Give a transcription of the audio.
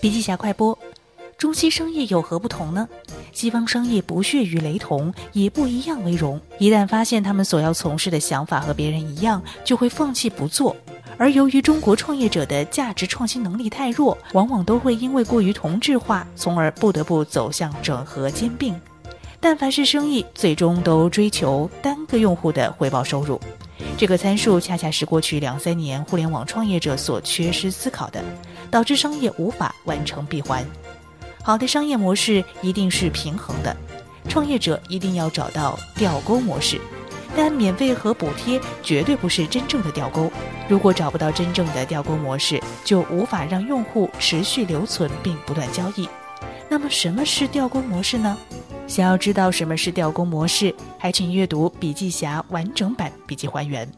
笔记侠快播：中西商业有何不同呢？西方商业不屑于雷同，以不一样为荣。一旦发现他们所要从事的想法和别人一样，就会放弃不做。而由于中国创业者的价值创新能力太弱，往往都会因为过于同质化，从而不得不走向整合兼并。但凡是生意，最终都追求单个用户的回报收入。这个参数恰恰是过去两三年互联网创业者所缺失思考的，导致商业无法完成闭环。好的商业模式一定是平衡的，创业者一定要找到钓钩模式，但免费和补贴绝对不是真正的钓钩。如果找不到真正的钓钩模式，就无法让用户持续留存并不断交易。那么什么是钓钩模式呢？想要知道什么是钓钩模式，还请阅读笔记侠完整版笔记还原。